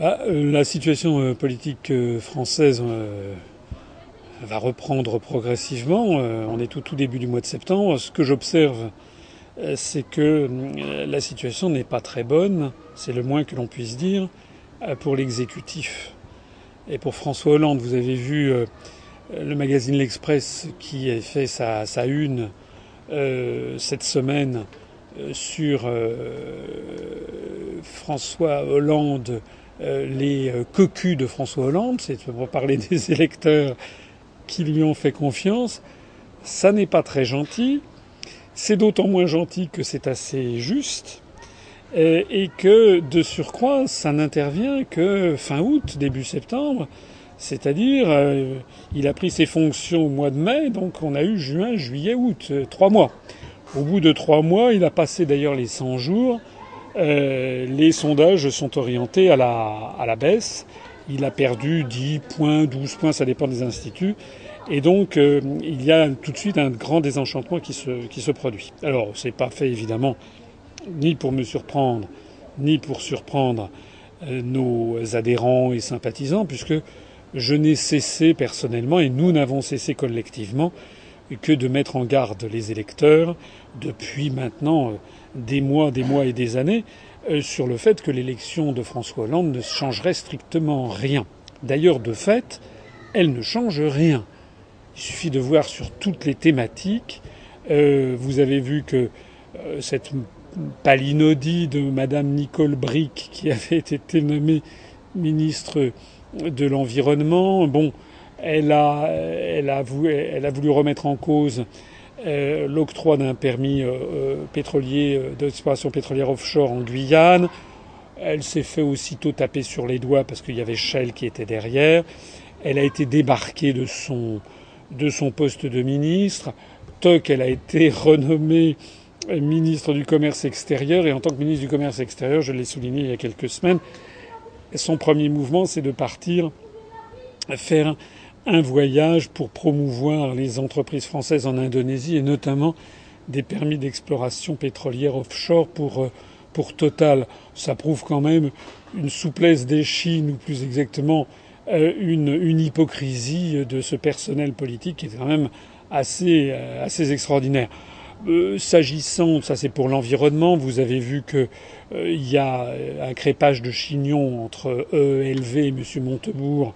bah, La situation politique française va reprendre progressivement. on est au tout début du mois de septembre. Ce que j'observe, c'est que la situation n'est pas très bonne, c'est le moins que l'on puisse dire, pour l'exécutif. Et pour François Hollande, vous avez vu le magazine L'Express qui a fait sa, une euh, cette semaine euh, sur euh, François Hollande, les cocus de François Hollande, c'est pour parler des électeurs qui lui ont fait confiance. Ça n'est pas très gentil. C'est d'autant moins gentil que c'est assez juste et que de surcroît, ça n'intervient que fin août, début septembre. C'est-à-dire, euh, il a pris ses fonctions au mois de mai, donc on a eu juin, juillet, août, euh, trois mois. Au bout de trois mois, il a passé d'ailleurs les 100 jours. Euh, les sondages sont orientés à la, baisse. Il a perdu 10 points, 12 points, ça dépend des instituts. Et donc, il y a tout de suite un grand désenchantement qui se, produit. Alors, c'est pas fait évidemment ni pour me surprendre, ni pour surprendre nos adhérents et sympathisants, puisque je n'ai cessé personnellement, et nous n'avons cessé collectivement, que de mettre en garde les électeurs depuis maintenant euh, des mois, des mois et des années euh, sur le fait que l'élection de François Hollande ne changerait strictement rien. D'ailleurs, de fait, elle ne change rien. Il suffit de voir sur toutes les thématiques. Euh, vous avez vu que cette palinodie de Madame Nicole Brick, qui avait été nommée ministre de l'environnement. Bon, elle a, elle a, voulu, remettre en cause euh, l'octroi d'un permis euh, euh, pétrolier d'exploration pétrolière offshore en Guyane. Elle s'est fait aussitôt taper sur les doigts parce qu'il y avait Shell qui était derrière. Elle a été débarquée de son, de son poste de ministre. Toc, elle a été renommée ministre du Commerce extérieur. Et en tant que ministre du Commerce extérieur, je l'ai souligné il y a quelques semaines, son premier mouvement, c'est de partir faire un voyage pour promouvoir les entreprises françaises en Indonésie et notamment des permis d'exploration pétrolière offshore pour, euh, pour Total. Ça prouve quand même une souplesse des Chines, ou plus exactement euh, une, une hypocrisie de ce personnel politique qui est quand même assez, euh, assez extraordinaire. S'agissant, ça c'est pour l'environnement, vous avez vu qu'il y a un crépage de chignon entre ELV et M. Montebourg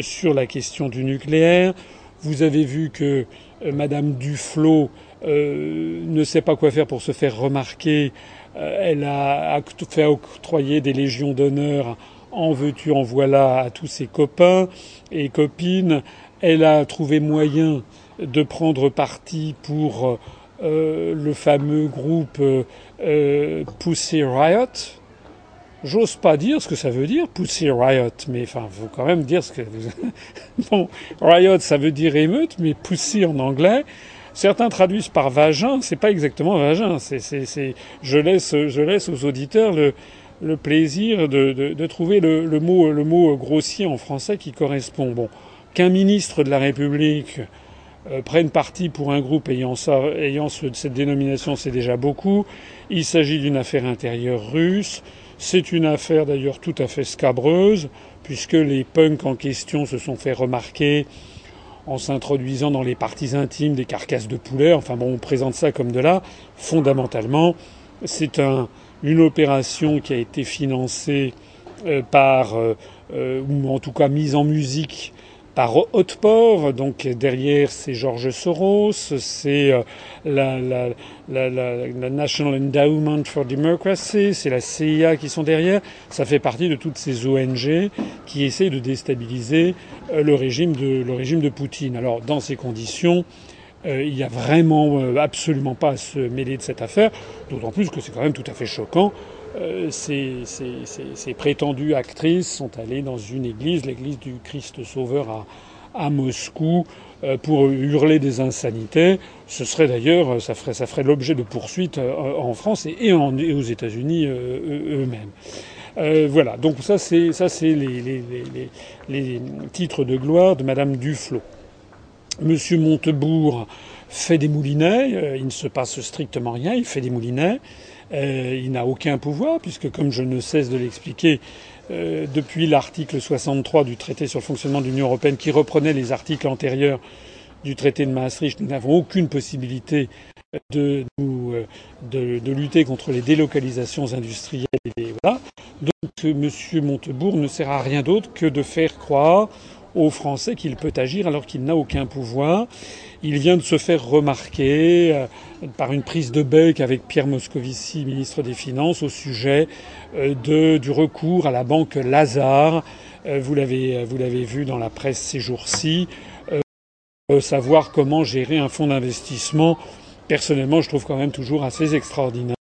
sur la question du nucléaire. Vous avez vu que Madame Duflot ne sait pas quoi faire pour se faire remarquer. elle a fait octroyer des légions d'honneur en veux-tu, en voilà à tous ses copains et copines. Elle a trouvé moyen de prendre parti pour euh, le fameux groupe euh, euh, Pussy Riot. J'ose pas dire ce que ça veut dire, Pussy Riot, mais enfin, faut quand même dire ce que. bon, Riot, ça veut dire émeute, mais Pussy en anglais. Certains traduisent par vagin, c'est pas exactement vagin. C'est, c'est, c'est, je laisse, je laisse aux auditeurs le, le plaisir de, de, de trouver le, le, mot, le mot grossier en français qui correspond. Bon, qu'un ministre de la République euh, prennent parti pour un groupe ayant, ça, ayant cette dénomination, c'est déjà beaucoup. Il s'agit d'une affaire intérieure russe. C'est une affaire d'ailleurs tout à fait scabreuse, puisque les punks en question se sont fait remarquer en s'introduisant dans les parties intimes des carcasses de poulet. Enfin bon, on présente ça comme de là. Fondamentalement, c'est un, une opération qui a été financée euh, par, euh, ou en tout cas mise en musique par Hauteport. Donc derrière, c'est George Soros, c'est euh, la, la, la, la, National Endowment for Democracy, c'est la CIA qui sont derrière. Ça fait partie de toutes ces ONG qui essaient de déstabiliser euh, le régime de, le régime de Poutine. Alors dans ces conditions, euh, il n'y a vraiment absolument pas à se mêler de cette affaire, d'autant plus que c'est quand même tout à fait choquant euh, ces, prétendues actrices sont allées dans une église, l'église du Christ Sauveur à, Moscou, euh, pour hurler des insanités. Ce serait d'ailleurs, ça ferait, ça ferait l'objet de poursuites euh, en France et, aux États-Unis eux-mêmes. voilà, donc ça c'est ça c'est les, les, titres de gloire de Madame Duflot. Monsieur Montebourg fait des moulinets, il ne se passe strictement rien, il fait des moulinets. Euh, il n'a aucun pouvoir, puisque comme je ne cesse de l'expliquer, depuis l'article 63 du traité sur le fonctionnement de l'Union européenne, qui reprenait les articles antérieurs du traité de Maastricht, nous n'avons aucune possibilité de, de, de, lutter contre les délocalisations industrielles. Et voilà. Donc M. Montebourg ne sert à rien d'autre que de faire croire aux Français qu'il peut agir alors qu'il n'a aucun pouvoir. Il vient de se faire remarquer euh, par une prise de bec avec Pierre Moscovici, ministre des Finances, au sujet euh, de, du recours à la banque Lazare. Euh, vous l'avez, vous l'avez vu dans la presse ces jours-ci. savoir comment gérer un fonds d'investissement. Personnellement, je trouve quand même toujours assez extraordinaire.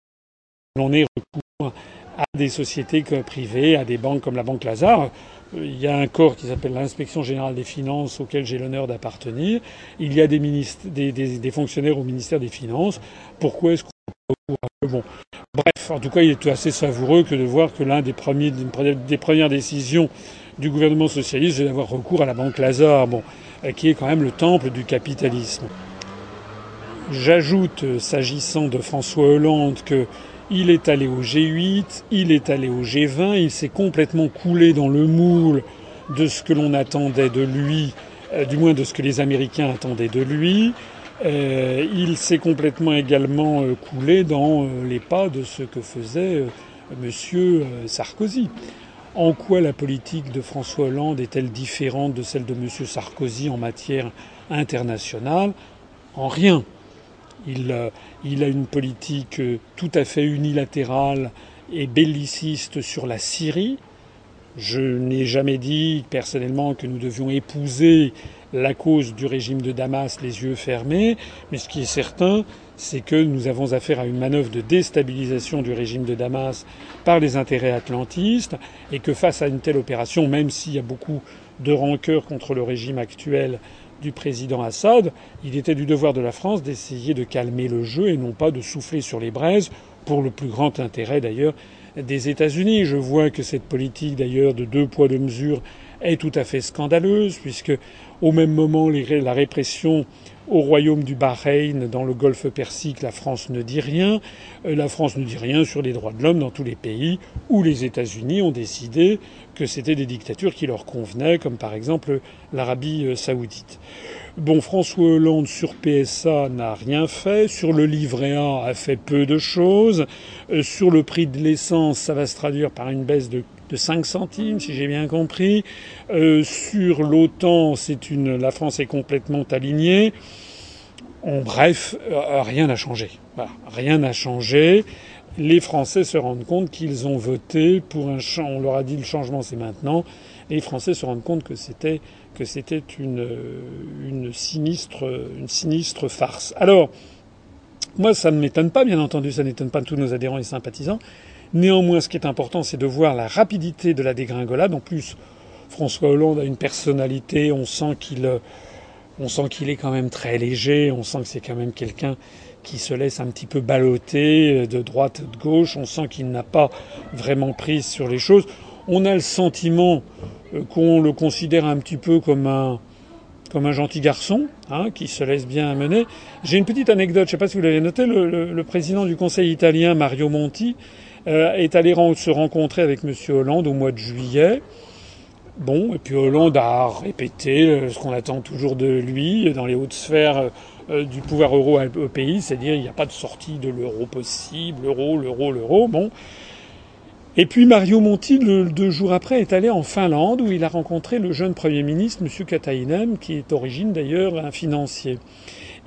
On ait recours à des sociétés privées, à des banques comme la banque Lazare. Il y a un corps qui s'appelle l'inspection générale des finances auquel j'ai l'honneur d'appartenir. Il y a des, des, des, fonctionnaires au ministère des Finances. Pourquoi est-ce qu'on bon. Bref, en tout cas, il est assez savoureux que de voir que l'un des premiers des premières décisions du gouvernement socialiste, c'est d'avoir recours à la banque Lazare, bon, qui est quand même le temple du capitalisme. J'ajoute, s'agissant de François Hollande, que il est allé au G8, il est allé au G20, il s'est complètement coulé dans le moule de ce que l'on attendait de lui, euh, du moins de ce que les Américains attendaient de lui. Euh, il s'est complètement également euh, coulé dans les pas de ce que faisait Monsieur Sarkozy. En quoi la politique de François Hollande est-elle différente de celle de Monsieur Sarkozy en matière internationale? En rien. Il, il a une politique euh, tout à fait unilatérale et belliciste sur la Syrie. Je n'ai jamais dit personnellement que nous devions épouser la cause du régime de Damas les yeux fermés, mais ce qui est certain, c'est que nous avons affaire à une manœuvre de déstabilisation du régime de Damas par les intérêts atlantistes, et que face à une telle opération, même s'il y a beaucoup de rancœur contre le régime actuel du président Assad, il était du devoir de la France d'essayer de calmer le jeu et non pas de souffler sur les braises, pour le plus grand intérêt d'ailleurs des États-Unis. Je vois que cette politique d'ailleurs de deux poids deux mesures est tout à fait scandaleuse, puisque au même moment la répression au royaume du Bahreïn, dans le golfe Persique, la France ne dit rien. Euh, la France ne dit rien sur les droits de l'homme dans tous les pays où les États-Unis ont décidé que c'était des dictatures qui leur convenaient, comme par exemple l'Arabie euh, saoudite. Bon, François Hollande sur PSA n'a rien fait. Sur le livret A a fait peu de choses. Euh, sur le prix de l'essence, ça va se traduire par une baisse de de 5 centimes, si j'ai bien compris. Euh, sur l'OTAN, c'est une, la France est complètement alignée. En bref, euh, rien n'a changé. rien n'a changé. Les Français se rendent compte qu'ils ont voté pour un on leur a dit le changement c'est maintenant. Les Français se rendent compte que c'était que c'était une, une sinistre une sinistre farce. Alors moi ça ne m'étonne pas, bien entendu, ça n'étonne pas tous nos adhérents et sympathisants. Néanmoins, ce qui est important, c'est de voir la rapidité de la dégringolade. En plus, François Hollande a une personnalité, on sent qu'il, on sent qu'il est quand même très léger, on sent que c'est quand même quelqu'un qui se laisse un petit peu balloter de droite, de gauche, on sent qu'il n'a pas vraiment prise sur les choses. On a le sentiment euh, qu'on le considère un petit peu comme un, comme un gentil garçon, hein, qui se laisse bien amener. J'ai une petite anecdote, je ne sais pas si vous l'avez noté, le, président du Conseil italien, Mario Monti, euh, est allé se rencontrer avec M. Hollande au mois de juillet. Bon, et puis Hollande a répété euh, ce qu'on attend toujours de lui dans les hautes sphères euh, du pouvoir euro au pays, c'est-à-dire il n'y a pas de sortie de l'euro possible, l'euro, l'euro, l'euro. Bon. Et puis Mario Monti, deux jours après, est allé en Finlande où il a rencontré le jeune Premier ministre, M. Katainen, qui est d'origine d'ailleurs un financier.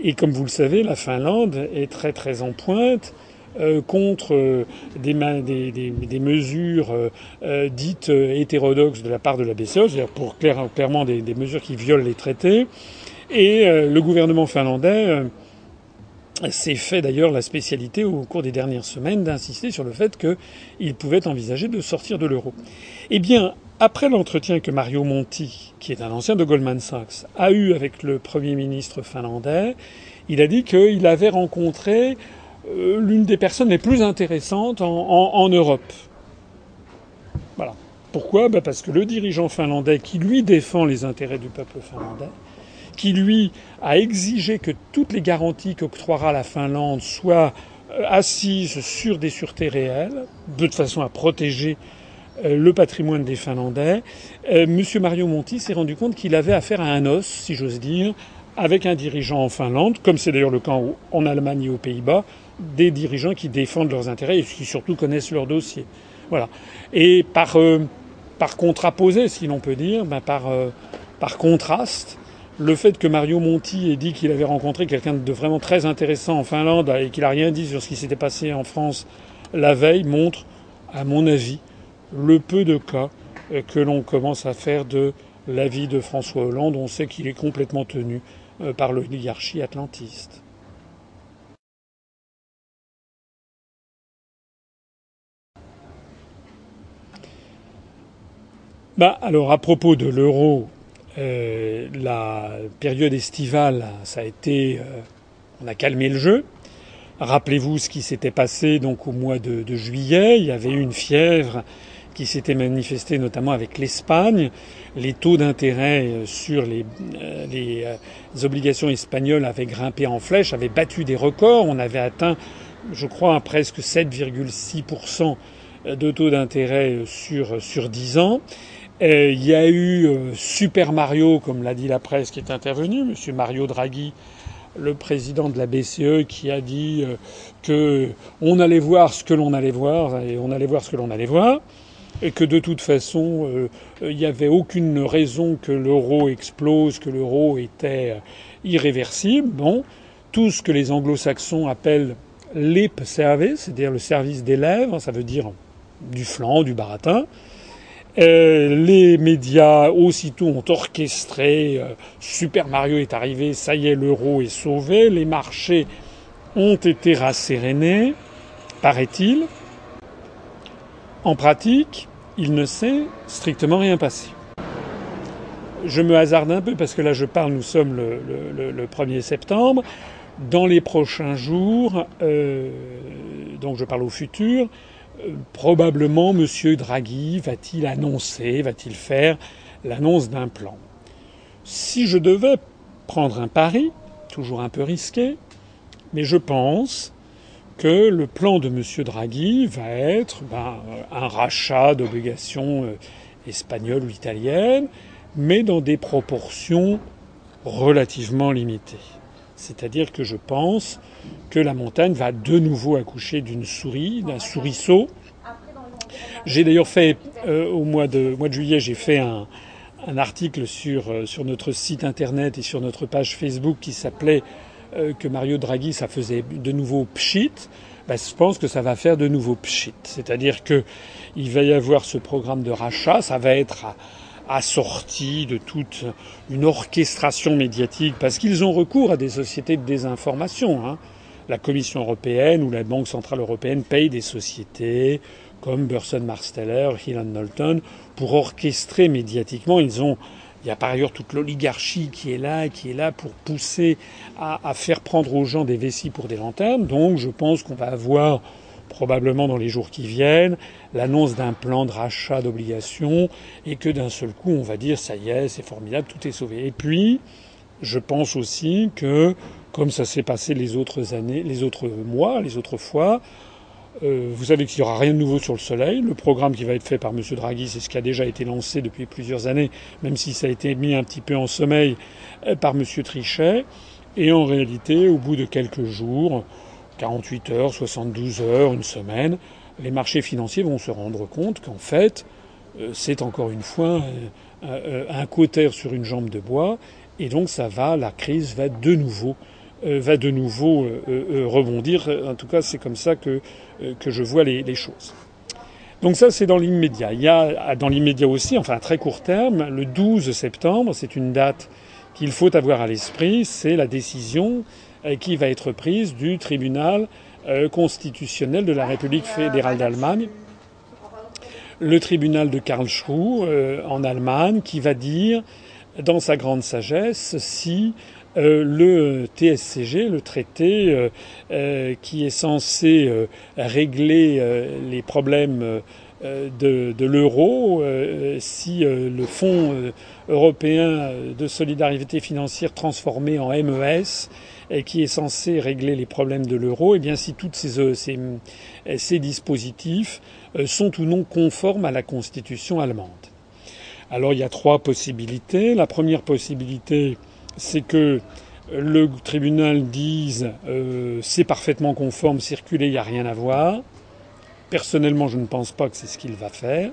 Et comme vous le savez, la Finlande est très très en pointe euh, contre euh, des, des, des, mesures euh, dites hétérodoxes de la part de la BCE, c'est-à-dire pour clairement des, mesures qui violent les traités. Et le gouvernement finlandais s'est fait d'ailleurs la spécialité au cours des dernières semaines d'insister sur le fait qu'il pouvait envisager de sortir de l'euro. Eh bien, après l'entretien que Mario Monti, qui est un ancien de Goldman Sachs, a eu avec le Premier ministre finlandais, il a dit qu'il avait rencontré euh, l'une des personnes les plus intéressantes en, Europe. Voilà. Pourquoi? Ben Parce que le dirigeant finlandais, qui lui défend les intérêts du peuple finlandais, qui lui a exigé que toutes les garanties qu'octroiera la Finlande soient euh, assises sur des sûretés réelles, de façon à protéger le patrimoine des Finlandais, Monsieur Mario Monti s'est rendu compte qu'il avait affaire à un os, si j'ose dire, avec un dirigeant en Finlande, comme c'est d'ailleurs le cas en Allemagne et aux Pays-Bas, des dirigeants qui défendent leurs intérêts et qui surtout connaissent leur dossier. Voilà. Et par, euh, par contraposé, si l'on peut dire, ben par, euh, par contraste, le fait que Mario Monti ait dit qu'il avait rencontré quelqu'un de vraiment très intéressant en Finlande et qu'il n'a rien dit sur ce qui s'était passé en France la veille montre, à mon avis, le peu de cas euh, que l'on commence à faire de l'avis de François Hollande. On sait qu'il est complètement tenu par l'oligarchie atlantiste. Bah, alors à propos de l'euro, euh, la période estivale, ça a été, euh, on a calmé le jeu. Rappelez-vous ce qui s'était passé donc au mois de, juillet. Il y avait eu une fièvre qui s'était manifestée notamment avec l'Espagne. Les taux d'intérêt euh, sur les, les, obligations espagnoles avaient grimpé en flèche, avaient battu des records. On avait atteint, je crois, presque 7,6% de taux d'intérêt sur, sur 10 ans. Euh, il y a eu euh, Super Mario, comme l'a dit la presse, qui est intervenu, Monsieur Mario Draghi, le président de la BCE, qui a dit euh, que on allait voir ce que l'on allait voir et on allait voir ce que l'on allait voir, et que de toute façon, il n'y avait aucune raison que l'euro explose, que l'euro était irréversible. Bon, tout ce que les anglo-saxons appellent lip service, c'est-à-dire le service des lèvres, ça veut dire du flanc, du baratin. Euh, les médias aussitôt ont orchestré euh, Super Mario est arrivé, ça y est, l'euro est sauvé. Les marchés ont été rassérénés, paraît-il. En pratique, il ne s'est strictement rien passé. Je me hasarde un peu parce que là je parle, nous sommes le, 1er septembre. Dans les prochains jours, euh, donc je parle au futur, probablement M. Draghi va-t-il annoncer, va-t-il faire l'annonce d'un plan? Si je devais prendre un pari, toujours un peu risqué, mais je pense que le plan de M. Draghi va être ben, un rachat d'obligations euh, espagnoles ou italiennes, mais dans des proportions relativement limitées. C'est-à-dire que je pense que la montagne va de nouveau accoucher d'une souris, d'un souriceau. J'ai d'ailleurs fait, euh, au mois de, juillet, j'ai fait un, article sur, euh, sur notre site internet et sur notre page Facebook qui s'appelait euh, que Mario Draghi, ça faisait de nouveau pchit. Ben, je pense que ça va faire de nouveau pchit. C'est-à-dire que il va y avoir ce programme de rachat, ça va être assorti de toute une orchestration médiatique, parce qu'ils ont recours à des sociétés de désinformation. Hein. La Commission européenne ou la Banque centrale européenne payent des sociétés comme Burson Marsteller, Hill Knowlton, pour orchestrer médiatiquement. Ils ont, il y a par ailleurs toute l'oligarchie qui est là, qui est là pour pousser à, à faire prendre aux gens des vessies pour des lanternes. Donc, je pense qu'on va avoir probablement dans les jours qui viennent, l'annonce d'un plan de rachat d'obligations et que d'un seul coup on va dire ça y est, c'est formidable, tout est sauvé. Et puis, je pense aussi que, comme ça s'est passé les autres années, les autres mois, les autres fois, euh, vous savez qu'il n'y aura rien de nouveau sur le soleil. Le programme qui va être fait par M. Draghi, c'est ce qui a déjà été lancé depuis plusieurs années, même si ça a été mis un petit peu en sommeil euh, par M. Trichet. Et en réalité, au bout de quelques jours, 48 heures, 72 heures, une semaine, les marchés financiers vont se rendre compte qu'en fait, euh, c'est encore une fois un quotère sur une jambe de bois, et donc ça va, la crise va de nouveau, euh, va de nouveau euh, rebondir. En tout cas, c'est comme ça que je vois les, choses. Donc ça, c'est dans l'immédiat. Il y a dans l'immédiat aussi, enfin à très court terme, le 12 septembre, c'est une date qu'il faut avoir à l'esprit, c'est la décision euh, qui va être prise du tribunal euh, constitutionnel de la République fédérale d'Allemagne, le tribunal de Karlsruhe euh, en Allemagne, qui va dire, dans sa grande sagesse, si le TSCG, le traité qui est censé régler les problèmes de, de l'euro si le Fonds européen de solidarité financière transformé en MES et qui est censé régler les problèmes de l'euro, et eh bien si tous ces, ces, ces dispositifs sont ou non conformes à la constitution allemande. Alors il y a trois possibilités. La première possibilité, c'est que le tribunal dise euh, c'est parfaitement conforme, circuler, il n'y a rien à voir. Personnellement, je ne pense pas que c'est ce qu'il va faire.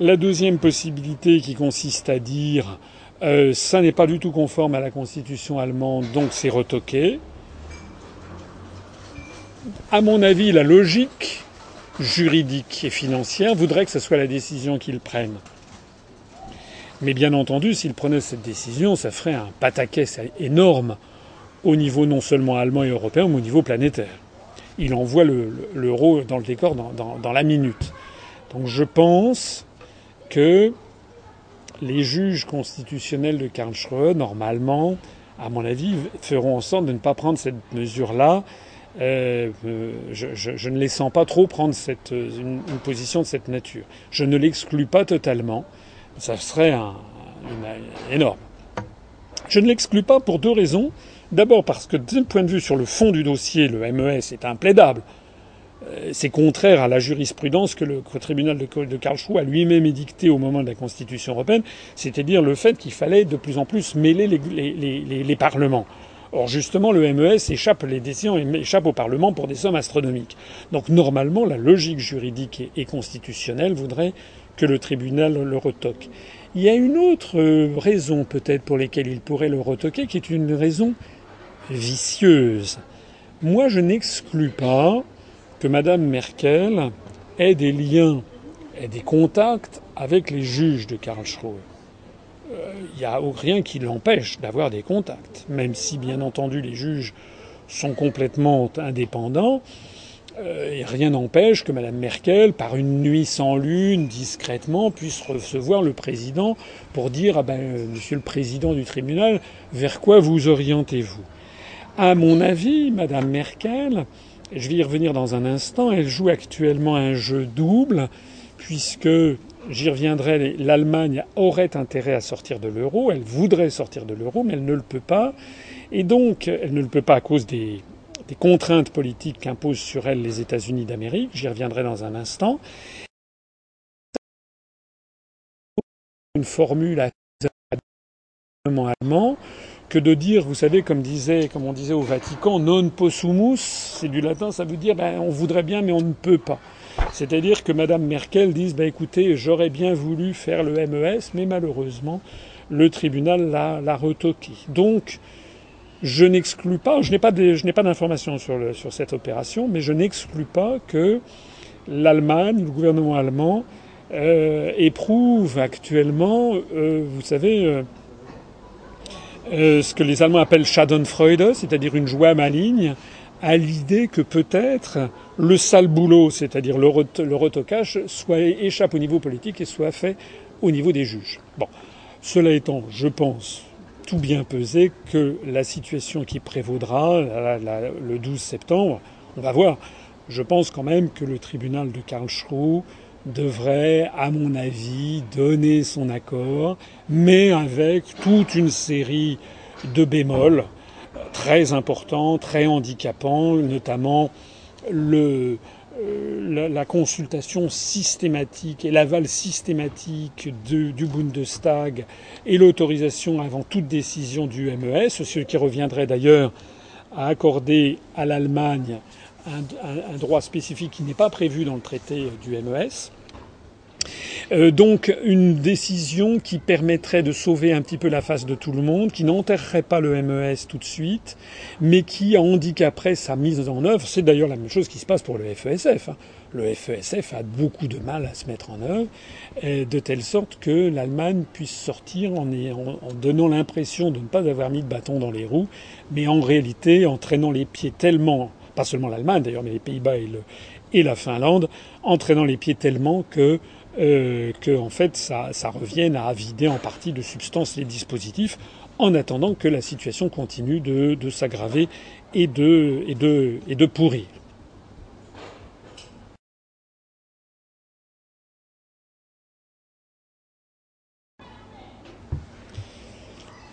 La deuxième possibilité qui consiste à dire euh, ça n'est pas du tout conforme à la constitution allemande, donc c'est retoqué. À mon avis, la logique juridique et financière voudrait que ce soit la décision qu'ils prennent. Mais bien entendu, s'il prenait cette décision, ça ferait un pataquès énorme au niveau non seulement allemand et européen, mais au niveau planétaire. Il envoie l'euro dans le décor dans, la minute. Donc je pense que les juges constitutionnels de Karlsruhe, normalement, à mon avis, feront en sorte de ne pas prendre cette mesure-là. Euh, je, ne les sens pas trop prendre cette, une position de cette nature. Je ne l'exclus pas totalement ça serait un, énorme. Je ne l'exclus pas pour deux raisons. D'abord parce que d'un point de vue sur le fond du dossier, le MES est implaidable. Euh, c'est contraire à la jurisprudence que le tribunal de Karlsruhe a lui-même édicté au moment de la Constitution européenne, c'est-à-dire le fait qu'il fallait de plus en plus mêler les, parlements. Or, justement, le MES échappe, les décisions échappent au Parlement pour des sommes astronomiques. Donc, normalement, la logique juridique et constitutionnelle voudrait que le tribunal le retoque. Il y a une autre raison peut-être pour laquelle il pourrait le retoquer, qui est une raison vicieuse. Moi, je n'exclus pas que Mme Merkel ait des liens et des contacts avec les juges de Karlsruhe. Il n'y a rien qui l'empêche d'avoir des contacts, même si bien entendu les juges sont complètement indépendants. Euh, et rien n'empêche que Mme Merkel, par une nuit sans lune, discrètement, puisse recevoir le président pour dire ah ben, euh, Monsieur le président du tribunal, vers quoi vous orientez-vous? À mon avis, Mme Merkel, je vais y revenir dans un instant, elle joue actuellement un jeu double, puisque j'y reviendrai, l'Allemagne aurait intérêt à sortir de l'euro, elle voudrait sortir de l'euro, mais elle ne le peut pas. Et donc, elle ne le peut pas à cause des contraintes politiques qu'imposent sur elle les États-Unis d'Amérique. J'y reviendrai dans un instant. Une formule à allemand que de dire, vous savez, comme disait, comme on disait au Vatican, non possumus, c'est du latin, ça veut dire, ben, on voudrait bien, mais on ne peut pas. C'est-à-dire que Madame Merkel dise, ben, écoutez, j'aurais bien voulu faire le MES, mais malheureusement, le tribunal l'a retoqué. Donc, je n'exclus pas, je n'ai pas, d'informations sur, sur cette opération, mais je n'exclus pas que l'Allemagne, le gouvernement allemand, euh, éprouve actuellement, euh, vous savez, euh, euh, ce que les Allemands appellent Schadenfreude, c'est-à-dire une joie maligne, à l'idée que peut-être le sale boulot, c'est-à-dire le, retocage, soit échappe au niveau politique et soit fait au niveau des juges. Bon, cela étant, je pense, tout bien peser que la situation qui prévaudra le 12 septembre, on va voir. Je pense quand même que le tribunal de Karlsruhe devrait, à mon avis, donner son accord, mais avec toute une série de bémols très importants, très handicapants, notamment euh, la, consultation systématique et l'aval systématique du Bundestag et l'autorisation avant toute décision du MES, ce qui reviendrait d'ailleurs à accorder à l'Allemagne un, droit spécifique qui n'est pas prévu dans le traité du MES. Euh, donc une décision qui permettrait de sauver un petit peu la face de tout le monde, qui n'enterrerait pas le MES tout de suite, mais qui handicaperait sa mise en œuvre. C'est d'ailleurs la même chose qui se passe pour le FESF. Hein. Le FESF a beaucoup de mal à se mettre en œuvre, de telle sorte que l'Allemagne puisse sortir en, en donnant l'impression de ne pas avoir mis de bâton dans les roues, mais en réalité en traînant les pieds tellement, pas seulement l'Allemagne d'ailleurs, mais les Pays-Bas et, la Finlande, en traînant les pieds tellement que euh, fait ça, ça revienne à vider en partie de substance les dispositifs en attendant que la situation continue de, s'aggraver et de pourrir.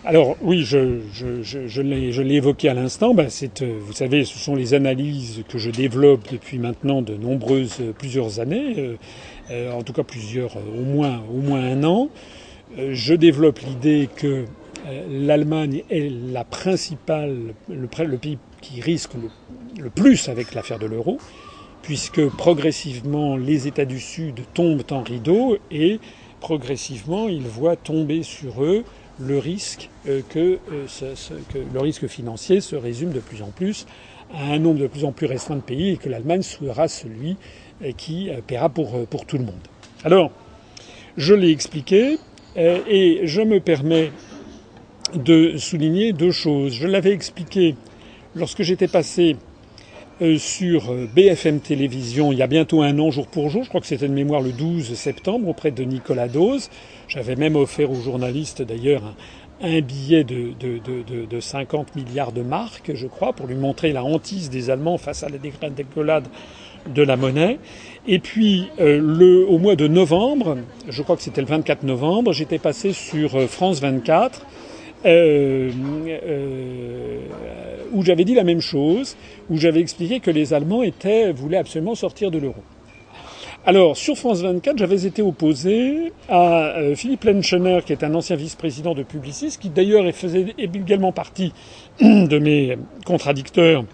Alors oui, je, l'ai évoqué à l'instant. Ben, euh, vous savez, ce sont les analyses que je développe depuis maintenant de nombreuses, plusieurs années, euh, euh, en tout cas plusieurs, au moins, au moins un an. je développe l'idée que l'Allemagne est la principale, le, pays qui risque le plus avec l'affaire de l'euro, puisque progressivement les États du Sud tombent en rideau et progressivement ils voient tomber sur eux le risque euh, euh, que, le risque financier se résume de plus en plus à un nombre de plus en plus restreint de pays et que l'Allemagne sera celui euh, qui paiera pour, pour tout le monde. Alors, je l'ai expliqué et je me permets de souligner deux choses. Je l'avais expliqué lorsque j'étais passé sur BFM Télévision il y a bientôt un an, jour pour jour. Je crois que c'était de mémoire le 12 septembre auprès de Nicolas Dose. J'avais même offert aux journalistes d'ailleurs un, billet de, de, de, de, 50 milliards de marques, je crois, pour lui montrer la hantise des Allemands face à la dégrade de la monnaie. Et puis, euh, le, au mois de novembre, je crois que c'était le 24 novembre, j'étais passé sur euh, France 24, euh, euh, où j'avais dit la même chose, où j'avais expliqué que les Allemands étaient, voulaient absolument sortir de l'euro. Alors, sur France 24, j'avais été opposé à euh, Philippe Lenschener, qui est un ancien vice-président de Publicis, qui d'ailleurs faisait également partie de mes contradicteurs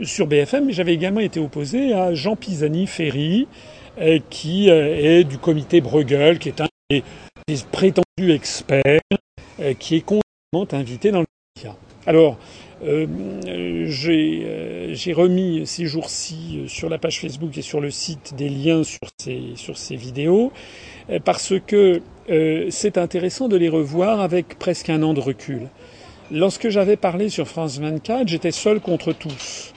sur BFM, mais j'avais également été opposé à Jean Pisani-Ferry, euh, qui est du comité Bruegel, qui est un des, prétendus experts, qui est constamment invité dans le média. Alors, euh, euh, j'ai remis ces jours-ci euh, sur la page Facebook et sur le site des liens sur ces, sur ces vidéos parce que c'est intéressant de les revoir avec presque un an de recul. Lorsque j'avais parlé sur France 24, j'étais seul contre tous.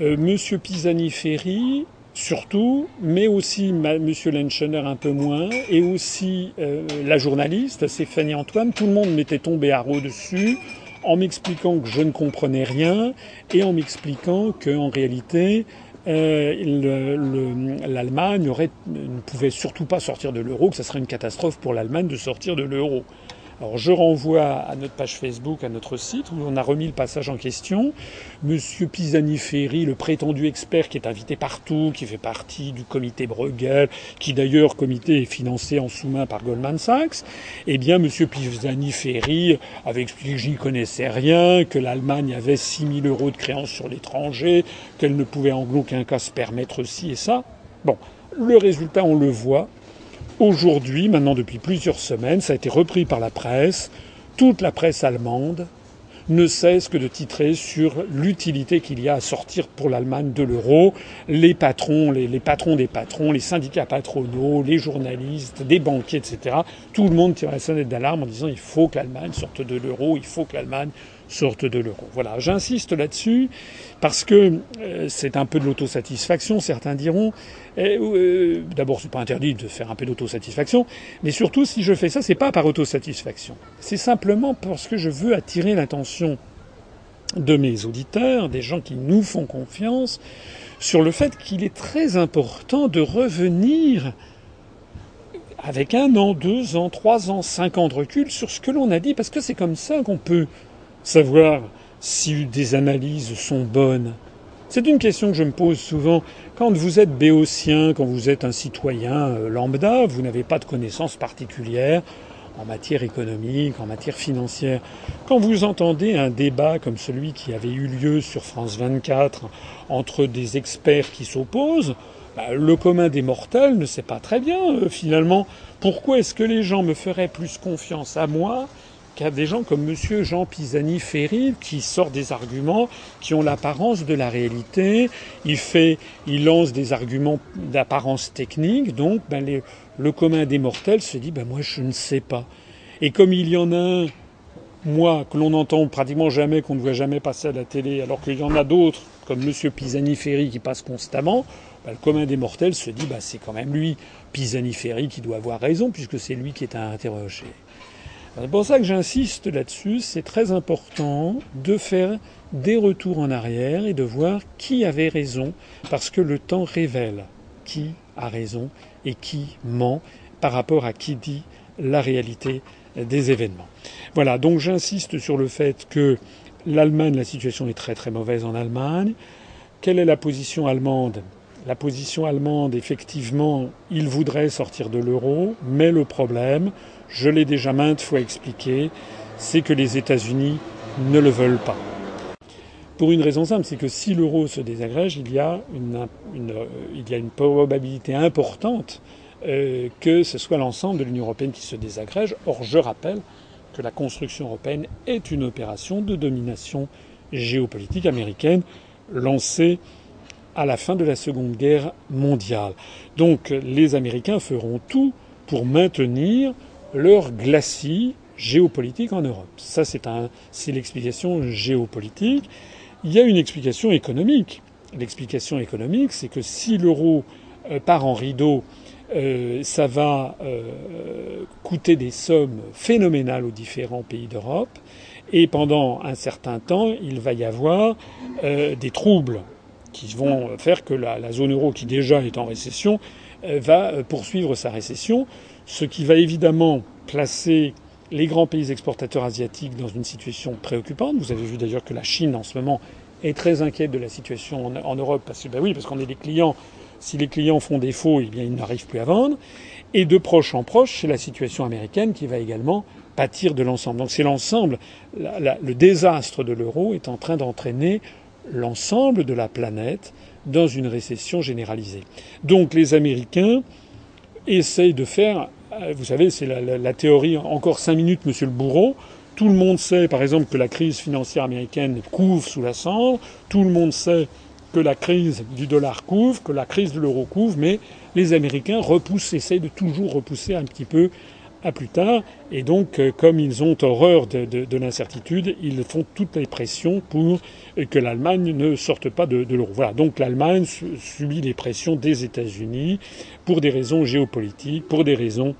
Monsieur Pisani-Ferry, surtout, mais aussi Monsieur Lenschener un peu moins, et aussi la journaliste Stéphanie Antoine, tout le monde m'était tombé à ro dessus en m'expliquant que je ne comprenais rien et en m'expliquant qu'en réalité, euh, l'Allemagne ne pouvait surtout pas sortir de l'euro, que ce serait une catastrophe pour l'Allemagne de sortir de l'euro. Alors je renvoie à notre page Facebook, à notre site, où on a remis le passage en question. Monsieur Pisani-Ferry, le prétendu expert qui est invité partout, qui fait partie du comité Bruegel, qui d'ailleurs comité est financé en sous-main par Goldman Sachs, eh bien Monsieur Pisani-Ferry avait expliqué que je n'y connaissais rien, que l'Allemagne avait 6 000 euros de créances sur l'étranger, qu'elle ne pouvait en aucun cas se permettre ci et ça. Bon, le résultat, on le voit, Aujourd'hui, maintenant depuis plusieurs semaines, ça a été repris par la presse. Toute la presse allemande ne cesse que de titrer sur l'utilité qu'il y a à sortir pour l'Allemagne de l'euro. Les patrons, les, patrons des patrons, les syndicats patronaux, les journalistes, des banquiers, etc. Tout le monde tire la sonnette d'alarme en disant il faut que l'Allemagne sorte de l'euro, il faut que l'Allemagne sorte de l'euro. Voilà, j'insiste là-dessus parce que euh, c'est un peu de l'autosatisfaction, certains diront. Euh, D'abord, c'est pas interdit de faire un peu d'autosatisfaction, mais surtout, si je fais ça, c'est pas par autosatisfaction. C'est simplement parce que je veux attirer l'attention de mes auditeurs, des gens qui nous font confiance, sur le fait qu'il est très important de revenir avec un an, deux ans, trois ans, cinq ans de recul sur ce que l'on a dit, parce que c'est comme ça qu'on peut savoir si des analyses sont bonnes. C'est une question que je me pose souvent. Quand vous êtes béotien, quand vous êtes un citoyen euh, lambda, vous n'avez pas de connaissances particulières en matière économique, en matière financière. Quand vous entendez un débat comme celui qui avait eu lieu sur France 24 entre des experts qui s'opposent, bah, le commun des mortels ne sait pas très bien euh, finalement pourquoi est-ce que les gens me feraient plus confiance à moi a des gens comme Monsieur Jean Pisani-Ferry qui sort des arguments qui ont l'apparence de la réalité. Il fait, il lance des arguments d'apparence technique. Donc, ben, le commun des mortels se dit, ben moi je ne sais pas. Et comme il y en a un, moi, que l'on entend pratiquement jamais, qu'on ne voit jamais passer à la télé, alors qu'il y en a d'autres, comme Monsieur Pisani-Ferry, qui passe constamment, ben, le commun des mortels se dit, ben, c'est quand même lui, Pisani-Ferry, qui doit avoir raison, puisque c'est lui qui est à interroger. C'est pour ça que j'insiste là-dessus, c'est très important de faire des retours en arrière et de voir qui avait raison, parce que le temps révèle qui a raison et qui ment par rapport à qui dit la réalité des événements. Voilà, donc j'insiste sur le fait que l'Allemagne, la situation est très très mauvaise en Allemagne. Quelle est la position allemande? La position allemande, effectivement, il voudrait sortir de l'euro, mais le problème, je l'ai déjà maintes fois expliqué, c'est que les États-Unis ne le veulent pas. Pour une raison simple, c'est que si l'euro se désagrège, il y a une, une probabilité importante euh, que ce soit l'ensemble de l'Union européenne qui se désagrège. Or, je rappelle que la construction européenne est une opération de domination géopolitique américaine lancée à la fin de la Seconde Guerre mondiale. Donc les Américains feront tout pour maintenir leur glacis géopolitique en Europe. Ça, c'est l'explication géopolitique. Il y a une explication économique. L'explication économique, c'est que si l'euro euh, part en rideau, euh, ça va euh, coûter des sommes phénoménales aux différents pays d'Europe. Et pendant un certain temps, il va y avoir des troubles qui vont faire que la, zone euro, qui déjà est en récession, va poursuivre sa récession, ce qui va évidemment placer les grands pays exportateurs asiatiques dans une situation préoccupante. Vous avez vu d'ailleurs que la Chine en ce moment est très inquiète de la situation en, Europe parce que ben oui, parce qu'on est des clients. Si les clients font défaut, eh bien ils n'arrivent plus à vendre. Et de proche en proche, c'est la situation américaine qui va également pâtir de l'ensemble. Donc c'est l'ensemble. le désastre de l'euro est en train d'entraîner l'ensemble de la planète dans une récession généralisée. Donc les Américains essayent de faire vous savez, c'est la, théorie, encore cinq minutes, monsieur le bourreau. Tout le monde sait, par exemple, que la crise financière américaine couvre sous la cendre. Tout le monde sait que la crise du dollar couvre, que la crise de l'euro couvre, mais les Américains repoussent, essayent de toujours repousser un petit peu à plus tard. Et donc, euh, comme ils ont horreur de, de, l'incertitude, ils font toutes les pressions pour que l'Allemagne ne sorte pas de, de l'euro. Voilà. Donc, l'Allemagne subit les pressions des États-Unis pour des raisons géopolitiques, pour des raisons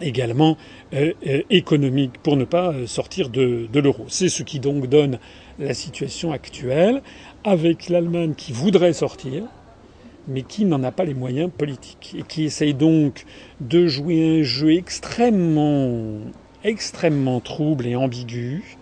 également euh, euh, économiques, pour ne pas sortir de, de l'euro. C'est ce qui donc donne la situation actuelle, avec l'Allemagne qui voudrait sortir, mais qui n'en a pas les moyens politiques et qui essaye donc de jouer un jeu extrêmement, extrêmement trouble et ambigu.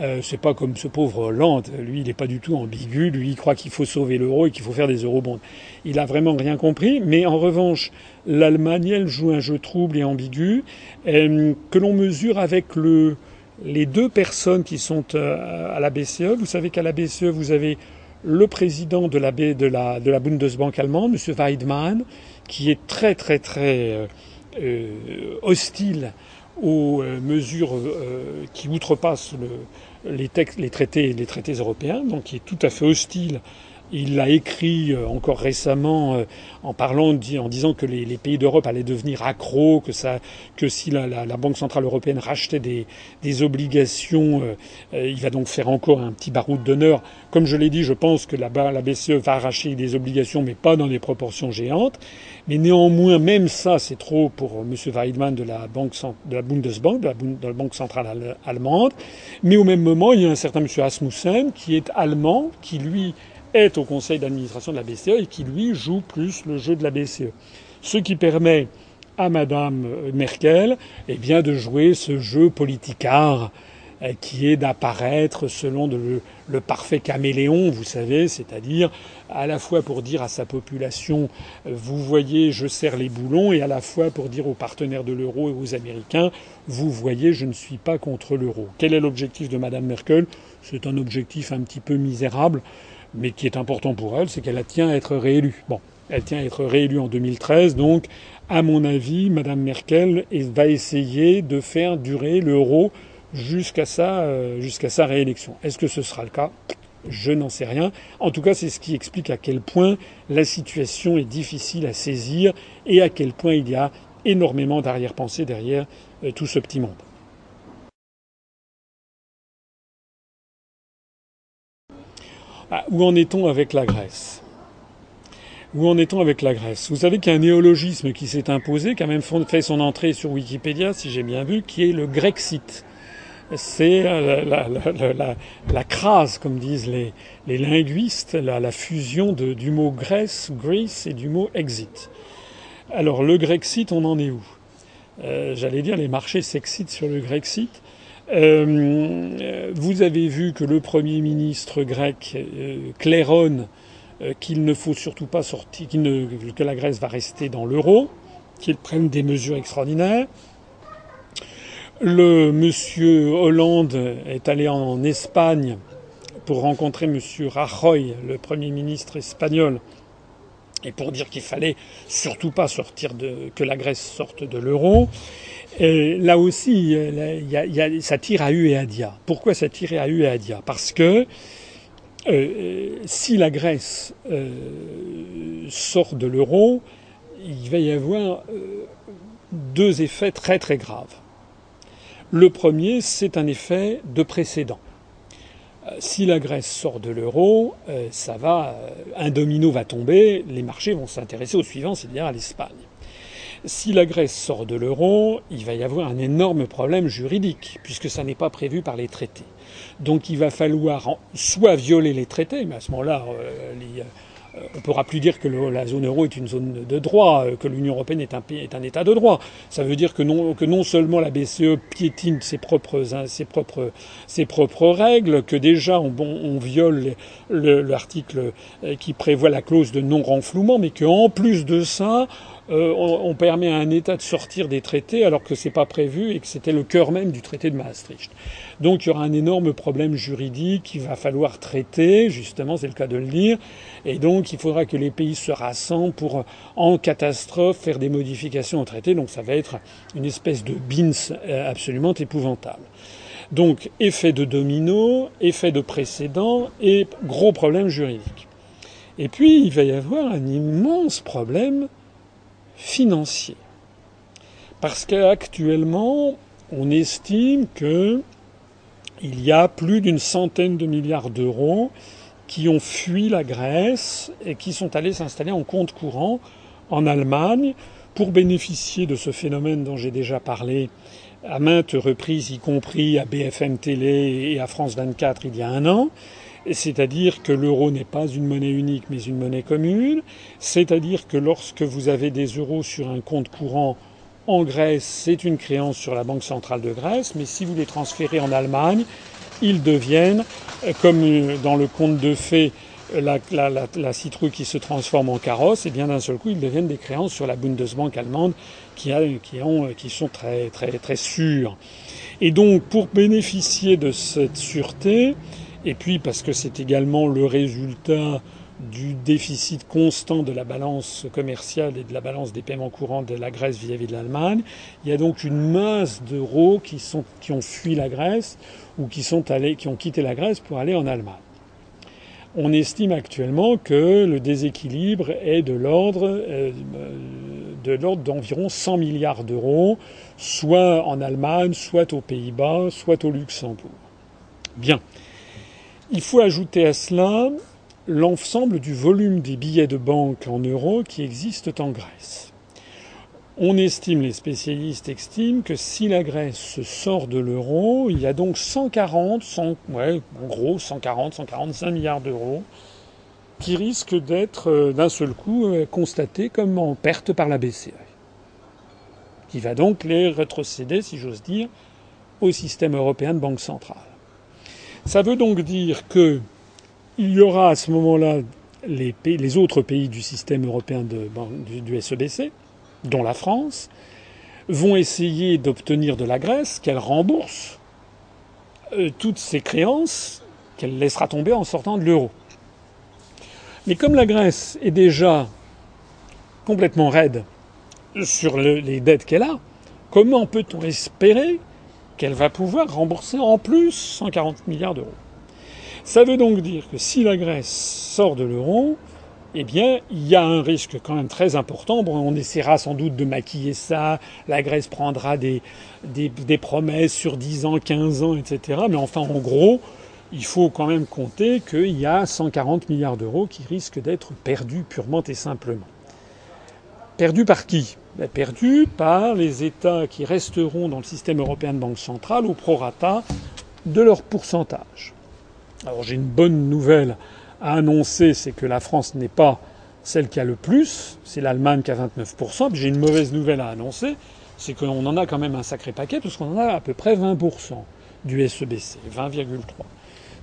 Euh, c'est pas comme ce pauvre Hollande, lui il n'est pas du tout ambigu, lui il croit qu'il faut sauver l'euro et qu'il faut faire des eurobonds. Il a vraiment rien compris, mais en revanche l'Allemagne elle joue un jeu trouble et ambigu euh, que l'on mesure avec le, les deux personnes qui sont euh, à la BCE. Vous savez qu'à la BCE vous avez le président de la, de la, de la Bundesbank allemande, M. Weidmann, qui est très très très euh, hostile aux euh, mesures qui outrepassent le, les, textes, les, traités, les traités européens, donc qui est tout à fait hostile il l'a écrit euh, encore récemment euh, en parlant, en disant que les, pays d'Europe allaient devenir accros, que si la, Banque centrale européenne rachetait des, obligations, euh, il va donc faire encore un petit baroud d'honneur. Comme je l'ai dit, je pense que la, la BCE va arracher des obligations, mais pas dans des proportions géantes. Mais néanmoins, même ça, c'est trop pour M. Weidmann de la, Bundesbank, de la Banque centrale allemande. Mais au même moment, il y a un certain M. Asmussen qui est allemand, qui lui est au conseil d'administration de la BCE et qui, lui, joue plus le jeu de la BCE. Ce qui permet à Madame Merkel eh bien, de jouer ce jeu politicard euh, qui est d'apparaître selon le, parfait caméléon, vous savez, c'est-à-dire à la fois pour dire à sa population euh, vous voyez je serre les boulons et à la fois pour dire aux partenaires de l'euro et aux Américains vous voyez je ne suis pas contre l'euro. Quel est l'objectif de Madame Merkel? C'est un objectif un petit peu misérable mais qui est important pour elle, c'est qu'elle tient à être réélue. Bon, elle tient à être réélue en 2013, donc à mon avis, Madame Merkel va essayer de faire durer l'euro jusqu'à sa, euh, jusqu'à sa réélection. Est-ce que ce sera le cas? Je n'en sais rien. En tout cas, c'est ce qui explique à quel point la situation est difficile à saisir et à quel point il y a énormément d'arrière-pensée derrière euh, tout ce petit monde. Ah, où en est-on avec la Grèce? Où en est-on avec la Grèce? Vous savez qu'il y a un néologisme qui s'est imposé, qui a même fait son entrée sur Wikipédia, si j'ai bien vu, qui est le Grexit. C'est euh, la, crase, comme disent les, linguistes, la, fusion du mot Grèce, Greece, et du mot exit. Alors le Grexit, on en est où? J'allais dire, les marchés s'excitent sur le Grexit. Vous avez vu que le Premier ministre grec claironne qu'il ne faut surtout pas sortir, que la Grèce va rester dans l'euro, qu'il prenne des mesures extraordinaires. Le monsieur Hollande est allé en Espagne pour rencontrer monsieur Rajoy, le premier ministre espagnol, et pour dire qu'il fallait surtout pas sortir de, que la Grèce sorte de l'euro. Là aussi, y a, ça tire à U et à Dia. Pourquoi ça tire à U et à Dia? Parce que euh, si la Grèce euh, sort de l'euro, il va y avoir euh, deux effets très très graves. Le premier, c'est un effet de précédent. Euh, si la Grèce sort de l'euro, euh, ça va, euh, un domino va tomber, les marchés vont s'intéresser au suivant, c'est-à-dire à l'Espagne. Si la Grèce sort de l'euro, il va y avoir un énorme problème juridique, puisque ça n'est pas prévu par les traités. Donc il va falloir soit violer les traités, mais à ce moment-là, on ne pourra plus dire que la zone euro est une zone de droit, euh, que l'Union européenne est un, est un État de droit. Ça veut dire que non, seulement la BCE piétine ses propres, hein, ses propres, règles, que déjà on, on viole l'article euh, qui prévoit la clause de non-renflouement, mais qu'en plus de ça, euh, on, permet à un État de sortir des traités alors que c'est pas prévu et que c'était le cœur même du traité de Maastricht. Donc il y aura un énorme problème juridique qu'il va falloir traiter, justement, c'est le cas de le dire, et donc il faudra que les pays se rassemblent pour, en catastrophe, faire des modifications au traité. Donc ça va être une espèce de bins euh, absolument épouvantable. Donc effet de domino, effet de précédent et gros problème juridique. Et puis il va y avoir un immense problème financier. Parce qu'actuellement, on estime que il y a plus d'une centaine de milliards d'euros qui ont fui la Grèce et qui sont allés s'installer en compte courant en Allemagne pour bénéficier de ce phénomène dont j'ai déjà parlé à maintes reprises, y compris à BFM Télé et à France 24 il y a un an, c'est-à-dire que l'euro n'est pas une monnaie unique mais une monnaie commune, c'est-à-dire que lorsque vous avez des euros sur un compte courant en Grèce, c'est une créance sur la Banque centrale de Grèce, mais si vous les transférez en Allemagne, ils deviennent, euh, comme euh, dans le conte de fées, la, la, citrouille qui se transforme en carrosse, et bien d'un seul coup, ils deviennent des créances sur la Bundesbank allemande qui, ont, qui sont très, très, très sûres. Et donc, pour bénéficier de cette sûreté, et puis parce que c'est également le résultat du déficit constant de la balance commerciale et de la balance des paiements courants de la Grèce vis-à-vis de l'Allemagne. Il y a donc une masse d'euros qui, ont fui la Grèce ou qui, ont quitté la Grèce pour aller en Allemagne. On estime actuellement que le déséquilibre est de l'ordre euh, de l'ordre d'environ 100 milliards d'euros, soit en Allemagne, soit aux Pays-Bas, soit au Luxembourg. Bien. Il faut ajouter à cela l'ensemble du volume des billets de banque en euros qui existent en Grèce. On estime, les spécialistes estiment que si la Grèce sort de l'euro, il y a donc 140, 100, ouais, en gros 140, 145 milliards d'euros qui risquent d'être euh, d'un seul coup euh, constatés comme en perte par la BCE, qui va donc les rétrocéder, si j'ose dire, au système européen de banque centrale. Ça veut donc dire que il y aura à ce moment-là les, autres pays du système européen de, du, du SEBC, dont la France, vont essayer d'obtenir de la Grèce qu'elle rembourse euh, toutes ses créances qu'elle laissera tomber en sortant de l'euro. Mais comme la Grèce est déjà complètement raide sur le, les dettes qu'elle a, comment peut-on espérer qu'elle va pouvoir rembourser en plus 140 milliards d'euros ça veut donc dire que si la Grèce sort de l'euro, eh bien, il y a un risque quand même très important. On essaiera sans doute de maquiller ça. La Grèce prendra des promesses sur 10 ans, 15 ans, etc. Mais enfin, en gros, il faut quand même compter qu'il y a 140 milliards d'euros qui risquent d'être perdus purement et simplement. Perdus par qui? Ben, Perdus par les États qui resteront dans le système européen de banque centrale au prorata de leur pourcentage. Alors j'ai une bonne nouvelle à annoncer, c'est que la France n'est pas celle qui a le plus, c'est l'Allemagne qui a 29%. Puis j'ai une mauvaise nouvelle à annoncer, c'est qu'on en a quand même un sacré paquet, parce qu'on en a à peu près 20% du SEBC, 20,3.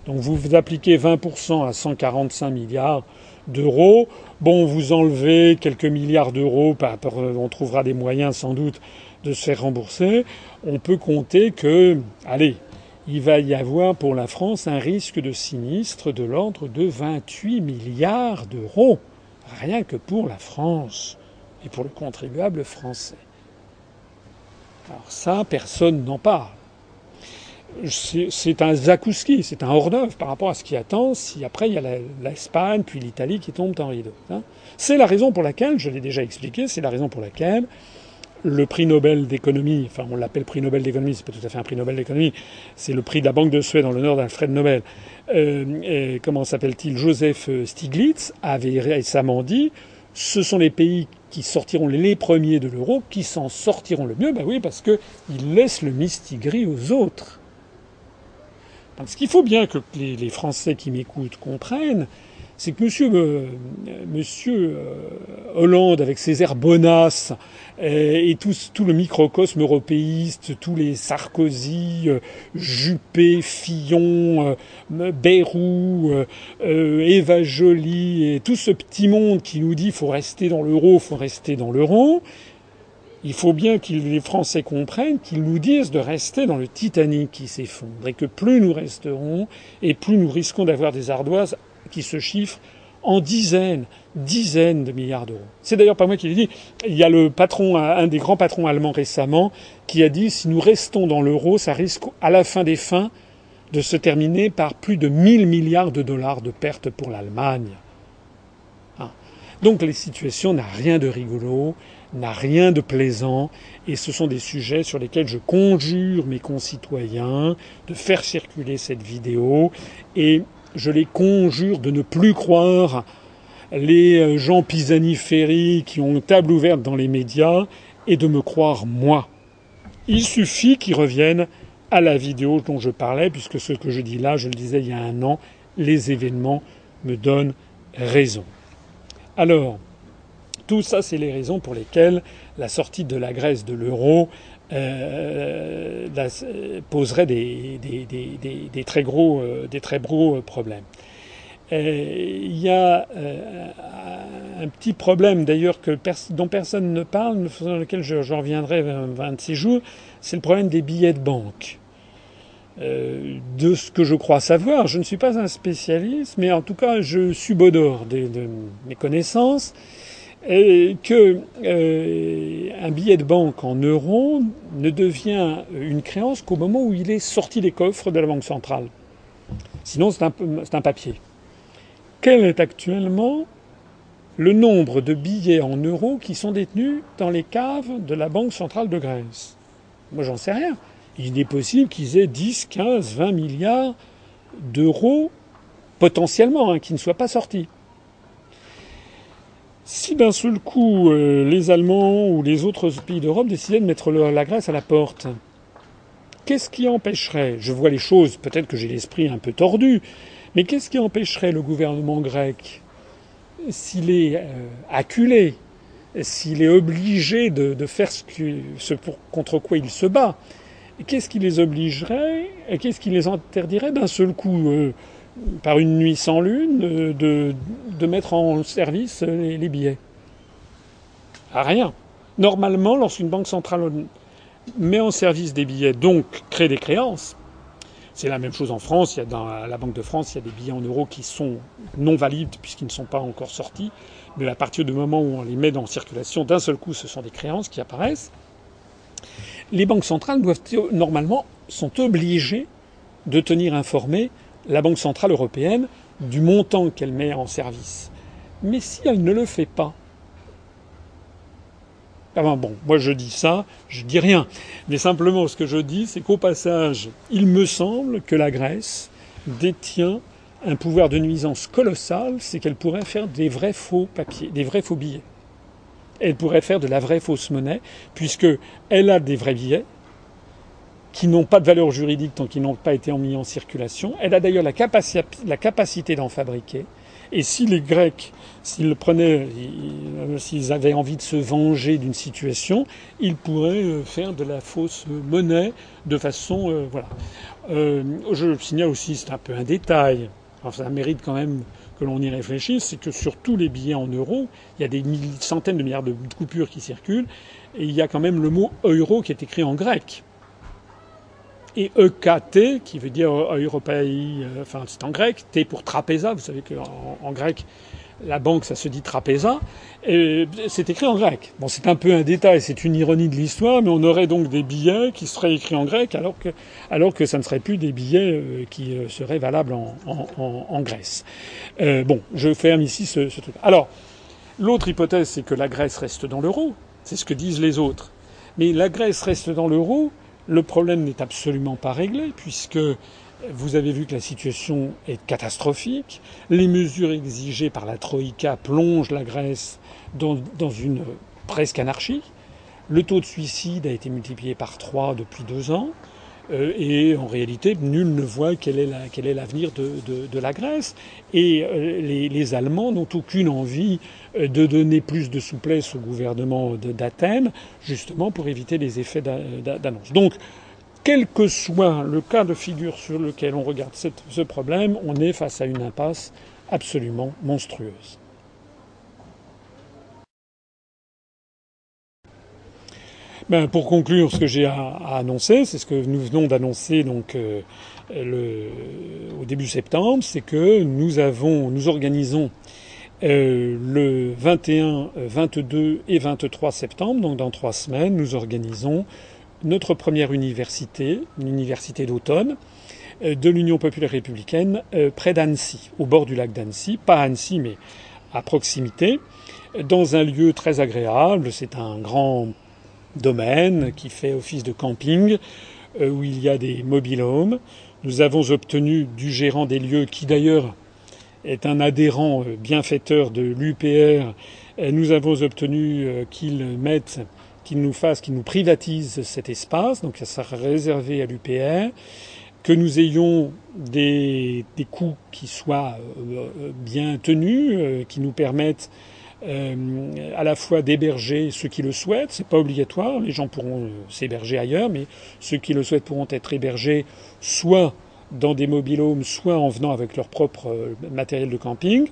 Donc vous, vous appliquez 20% à 145 milliards d'euros. Bon, vous enlevez quelques milliards d'euros, on trouvera des moyens sans doute de se faire rembourser. On peut compter que, allez, il va y avoir pour la France un risque de sinistre de l'ordre de 28 milliards d'euros. Rien que pour la France et pour le contribuable français. Alors ça, personne n'en parle. C'est un zakouski, c'est un hors-d'œuvre par rapport à ce qui attend si après il y a l'Espagne puis l'Italie qui tombent en rideau. Hein. C'est la raison pour laquelle, je l'ai déjà expliqué, c'est la raison pour laquelle le prix Nobel d'économie, enfin on l'appelle prix Nobel d'économie, c'est pas tout à fait un prix Nobel d'économie, c'est le prix de la Banque de Suède dans l'honneur d'Alfred Nobel. Euh, comment s'appelle-t-il? Joseph Stiglitz avait récemment dit ce sont les pays qui sortiront les premiers de l'euro qui s'en sortiront le mieux. Ben oui, parce qu'ils laissent le mistigris aux autres. Ce qu'il faut bien que les Français qui m'écoutent comprennent, c'est que Monsieur, euh, monsieur euh, Hollande, avec ses airs bonasses et, tout, tout, le microcosme européiste, tous les Sarkozy, euh, Juppé, Fillon, euh, Bayrou, Eva Joly, et tout ce petit monde qui nous dit faut rester dans l'euro, faut rester dans l'euro, il faut bien que les Français comprennent qu'ils nous disent de rester dans le Titanic qui s'effondre et que plus nous resterons et plus nous risquons d'avoir des ardoises qui se chiffrent en dizaines, dizaines de milliards d'euros. C'est d'ailleurs pas moi qui l'ai dit. Il y a le patron, un des grands patrons allemands récemment, qui a dit si nous restons dans l'euro, ça risque à la fin des fins de se terminer par plus de 1000 milliards de dollars de pertes pour l'Allemagne. Hein. Donc les situations n'ont rien de rigolo, n'a rien de plaisant, et ce sont des sujets sur lesquels je conjure mes concitoyens de faire circuler cette vidéo et je les conjure de ne plus croire les euh, gens pisaniféries qui ont une table ouverte dans les médias et de me croire moi. Il suffit qu'ils reviennent à la vidéo dont je parlais, puisque ce que je dis là, je le disais il y a un an, les événements me donnent raison. Alors, tout ça, c'est les raisons pour lesquelles la sortie de la Grèce de l'euro euh, poserait des, très gros, euh, des très gros euh, problèmes. Il y a un petit problème d'ailleurs dont personne ne parle, sur lequel je, reviendrai un de ces jours, c'est le problème des billets de banque. de ce que je crois savoir, je ne suis pas un spécialiste, mais en tout cas je subodore de, de mes connaissances et que euh, un billet de banque en euros ne devient une créance qu'au moment où il est sorti des coffres de la banque centrale. Sinon, c'est un, un, papier. Quel est actuellement le nombre de billets en euros qui sont détenus dans les caves de la Banque centrale de Grèce? Moi, j'en sais rien. Il est possible qu'ils aient 10, 15, 20 milliards d'euros potentiellement, hein, qui ne soient pas sortis. Si d'un seul coup euh, les Allemands ou les autres pays d'Europe décidaient de mettre la Grèce à la porte, qu'est-ce qui empêcherait Je vois les choses, peut-être que j'ai l'esprit un peu tordu, mais qu'est-ce qui empêcherait le gouvernement grec, s'il est euh, acculé, s'il est obligé de, faire ce, pour, contre quoi il se bat, qu'est-ce qui les obligerait, qu'est-ce qui les interdirait d'un seul coup euh, par une nuit sans lune, de, de mettre en service les, billets. À rien. Normalement, lorsqu'une banque centrale met en service des billets, donc crée des créances, c'est la même chose en France. Il y a dans la Banque de France, il y a des billets en euros qui sont non valides puisqu'ils ne sont pas encore sortis. Mais à partir du moment où on les met en circulation, d'un seul coup, ce sont des créances qui apparaissent. Les banques centrales doivent normalement sont obligées de tenir informé la Banque centrale européenne du montant qu'elle met en service. Mais si elle ne le fait pas, ah ben bon, moi je dis ça, je dis rien. Mais simplement ce que je dis, c'est qu'au passage, il me semble que la Grèce détient un pouvoir de nuisance colossal, c'est qu'elle pourrait faire des vrais faux papiers, des vrais faux billets. Elle pourrait faire de la vraie fausse monnaie, puisque elle a des vrais billets, qui n'ont pas de valeur juridique tant qu'ils n'ont pas été mis en circulation. Elle a d'ailleurs la, capacité, d'en fabriquer. Et si les Grecs s'ils prenaient, s'ils avaient envie de se venger d'une situation, ils pourraient faire de la fausse monnaie de façon, voilà. je signale aussi, c'est un peu un détail, ça mérite quand même que l'on y réfléchisse, c'est que sur tous les billets en euros, il y a des centaines de milliards de coupures qui circulent, et il y a quand même le mot euro qui est écrit en grec. Et EKT, qui veut dire Europaï, euh, enfin c'est en grec, T pour trapéza, vous savez qu'en en grec, la banque, ça se dit trapéza, c'est écrit en grec. Bon, c'est un peu un détail, c'est une ironie de l'histoire, mais on aurait donc des billets qui seraient écrits en grec, alors que, alors que ça ne serait plus des billets euh, qui euh, seraient valables en, Grèce. Euh, bon, je ferme ici ce truc. Alors, l'autre hypothèse, c'est que la Grèce reste dans l'euro. C'est ce que disent les autres. Mais la Grèce reste dans l'euro. Le problème n'est absolument pas réglé, puisque vous avez vu que la situation est catastrophique. Les mesures exigées par la Troïka plongent la Grèce dans, une presque anarchie. Le taux de suicide a été multiplié par trois depuis deux ans. Euh, et en réalité, nul ne voit quel est l'avenir de, la Grèce. Et euh, les, Allemands n'ont aucune envie de donner plus de souplesse au gouvernement d'Athènes, justement pour éviter les effets d'annonce. Donc, quel que soit le cas de figure sur lequel on regarde ce problème, on est face à une impasse absolument monstrueuse. Ben, pour conclure, ce que j'ai à, annoncer, c'est ce que nous venons d'annoncer donc euh, au début septembre, c'est que nous avons, nous organisons euh, le 21, 22 et 23 septembre, donc dans trois semaines, nous organisons notre première université, une université d'automne, euh, de l'Union populaire républicaine euh, près d'Annecy, au bord du lac d'Annecy, pas Annecy mais à proximité, dans un lieu très agréable. C'est un grand domaine qui fait office de camping, euh, où il y a des mobile homes. Nous avons obtenu du gérant des lieux, qui d'ailleurs est un adhérent bienfaiteur de l'UPR, nous avons obtenu qu'il mette qu'il nous fasse, qu'il nous privatise cet espace, donc ça sera réservé à l'UPR, que nous ayons des, des coûts qui soient euh, bien tenus, euh, qui nous permettent euh, à la fois d'héberger ceux qui le souhaitent, c'est pas obligatoire, les gens pourront s'héberger ailleurs, mais ceux qui le souhaitent pourront être hébergés soit dans des mobilhomes, soit en venant avec leur propre matériel de camping,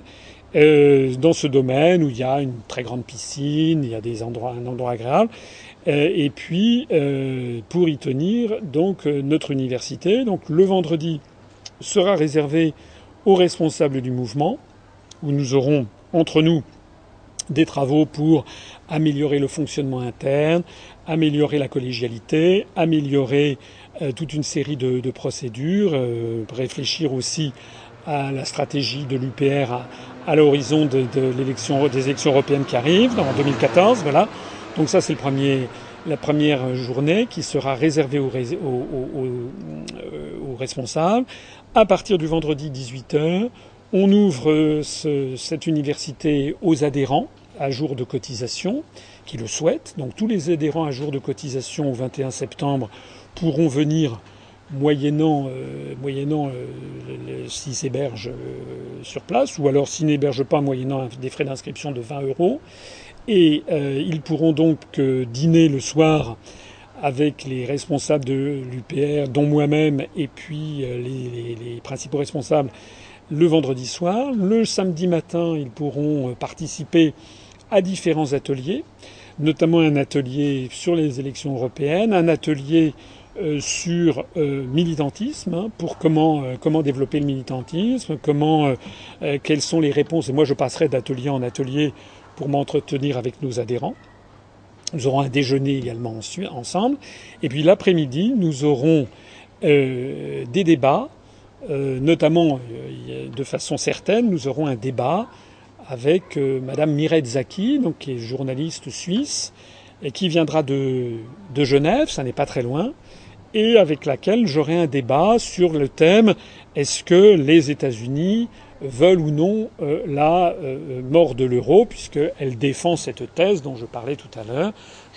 euh, dans ce domaine où il y a une très grande piscine, il y a des endroits, un endroit agréable. Euh, et puis, euh, pour y tenir, donc notre université, donc le vendredi sera réservé aux responsables du mouvement, où nous aurons entre nous des travaux pour améliorer le fonctionnement interne, améliorer la collégialité, améliorer toute une série de, de procédures, réfléchir aussi à la stratégie de l'UPR à, à l'horizon de, l'élection, des élections européennes qui arrivent en 2014. Voilà. Donc ça, c'est le premier, la première journée qui sera réservée aux, aux, aux, responsables. À partir du vendredi 18h, on ouvre ce, cette université aux adhérents à jour de cotisation qui le souhaitent. Donc tous les adhérents à jour de cotisation au 21 septembre pourront venir moyennant, euh, moyennant euh, s'ils s'hébergent euh, sur place, ou alors s'ils n'hébergent pas, moyennant des frais d'inscription de 20 euros. Et ils pourront donc dîner le soir avec les responsables de l'UPR, dont moi-même, et puis les, les, principaux responsables le vendredi soir. Le samedi matin, ils pourront participer à différents ateliers, notamment un atelier sur les élections européennes, un atelier euh, sur euh, militantisme, hein, pour comment euh, comment développer le militantisme, comment quelles sont les réponses. Et moi, je passerai d'atelier en atelier pour m'entretenir avec nos adhérents. Nous aurons un déjeuner également ensemble. Et puis l'après-midi, nous aurons des débats, notamment de façon certaine, nous aurons un débat avec Madame Mireille Zaki, donc qui est journaliste suisse, et qui viendra de, de Genève, ça n'est pas très loin, et avec laquelle j'aurai un débat sur le thème est-ce que les États-Unis veulent ou non euh, la euh, mort de l'euro, puisqu'elle défend cette thèse dont je parlais tout à l'heure.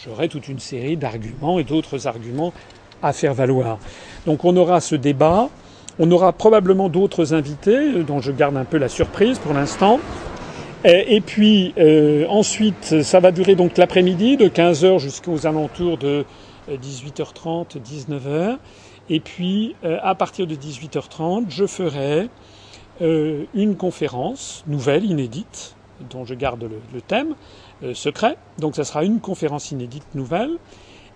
J'aurai toute une série d'arguments et d'autres arguments à faire valoir. Donc on aura ce débat. On aura probablement d'autres invités, dont je garde un peu la surprise pour l'instant. Et, puis ensuite, ça va durer donc l'après-midi de 15h jusqu'aux alentours de 18h30, 19h. Et puis à partir de 18h30, je ferai une conférence nouvelle, inédite, dont je garde le, thème secret. Donc ça sera une conférence inédite nouvelle.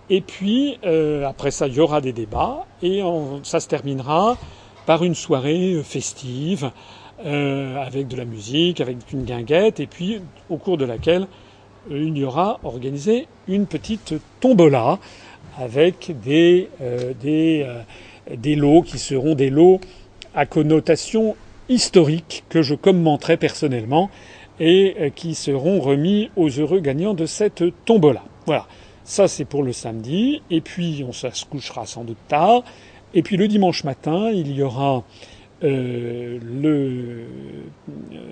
Et puis après ça, il y aura des débats et ça se terminera par une soirée festive euh, avec de la musique, avec une guinguette, et puis au cours de laquelle euh, il y aura organisé une petite tombola avec des, euh, des, des lots qui seront des lots à connotation historique que je commenterai personnellement et qui seront remis aux heureux gagnants de cette tombola. Voilà. Ça, c'est pour le samedi. Et puis, on se couchera sans doute tard. Et puis, le dimanche matin, il y aura euh, le, euh,